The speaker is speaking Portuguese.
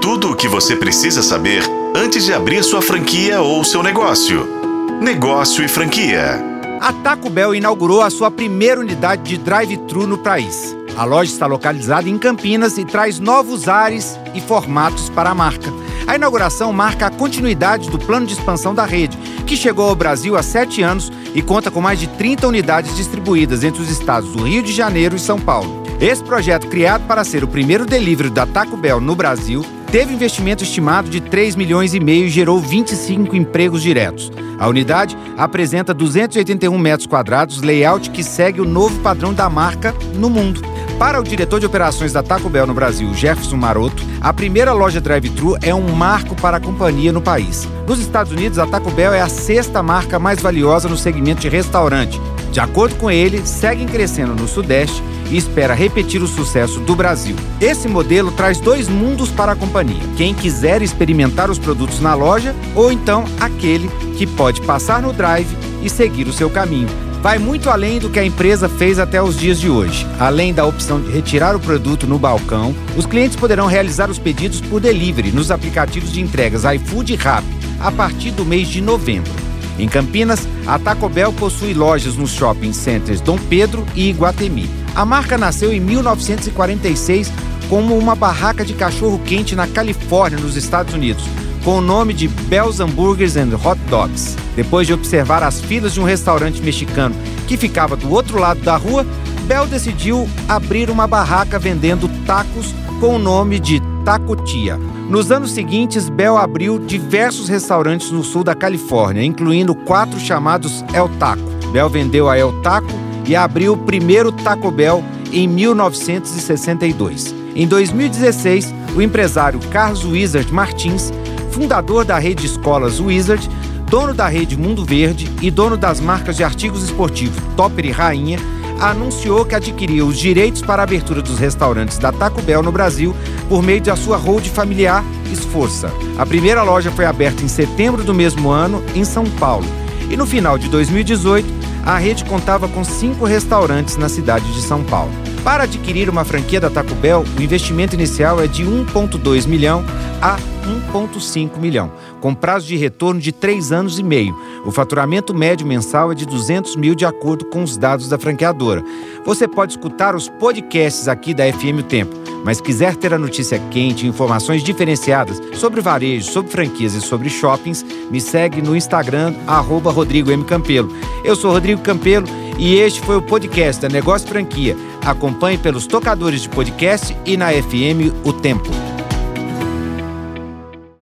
Tudo o que você precisa saber antes de abrir sua franquia ou seu negócio. Negócio e franquia. A Taco Bell inaugurou a sua primeira unidade de drive-thru no país. A loja está localizada em Campinas e traz novos ares e formatos para a marca. A inauguração marca a continuidade do plano de expansão da rede, que chegou ao Brasil há sete anos e conta com mais de 30 unidades distribuídas entre os estados do Rio de Janeiro e São Paulo. Esse projeto, criado para ser o primeiro delivery da Taco Bell no Brasil, teve investimento estimado de 3 milhões e meio e gerou 25 empregos diretos. A unidade apresenta 281 metros quadrados, layout que segue o novo padrão da marca no mundo. Para o diretor de operações da Taco Bell no Brasil, Jefferson Maroto, a primeira loja drive-thru é um marco para a companhia no país. Nos Estados Unidos, a Taco Bell é a sexta marca mais valiosa no segmento de restaurante. De acordo com ele, seguem crescendo no Sudeste e espera repetir o sucesso do Brasil. Esse modelo traz dois mundos para a companhia: quem quiser experimentar os produtos na loja ou então aquele que pode passar no drive e seguir o seu caminho. Vai muito além do que a empresa fez até os dias de hoje. Além da opção de retirar o produto no balcão, os clientes poderão realizar os pedidos por delivery nos aplicativos de entregas iFood e Rappi a partir do mês de novembro. Em Campinas, a Taco Bell possui lojas nos shopping centers Dom Pedro e Iguatemi. A marca nasceu em 1946 como uma barraca de cachorro-quente na Califórnia, nos Estados Unidos, com o nome de Bell's Hamburgers and Hot Dogs. Depois de observar as filas de um restaurante mexicano que ficava do outro lado da rua, Bell decidiu abrir uma barraca vendendo tacos com o nome de Tacotia. Nos anos seguintes, Bell abriu diversos restaurantes no sul da Califórnia, incluindo quatro chamados El Taco. Bell vendeu a El Taco e abriu o primeiro Taco Bell em 1962. Em 2016, o empresário Carlos Wizard Martins, fundador da rede escolas Wizard, dono da rede Mundo Verde e dono das marcas de artigos esportivos Topper e Rainha, anunciou que adquiriu os direitos para a abertura dos restaurantes da Taco Bell no Brasil por meio da sua hold familiar Esforça. A primeira loja foi aberta em setembro do mesmo ano em São Paulo. E no final de 2018, a rede contava com cinco restaurantes na cidade de São Paulo. Para adquirir uma franquia da Taco Bell, o investimento inicial é de 1,2 milhão a 1,5 milhão, com prazo de retorno de 3 anos e meio. O faturamento médio mensal é de 200 mil, de acordo com os dados da franqueadora. Você pode escutar os podcasts aqui da FM O Tempo, mas quiser ter a notícia quente e informações diferenciadas sobre varejo, sobre franquias e sobre shoppings, me segue no Instagram, arroba Rodrigo M. Campelo. Eu sou Rodrigo Campelo e este foi o podcast da Negócio Franquia. Acompanhe pelos tocadores de podcast e na FM O Tempo.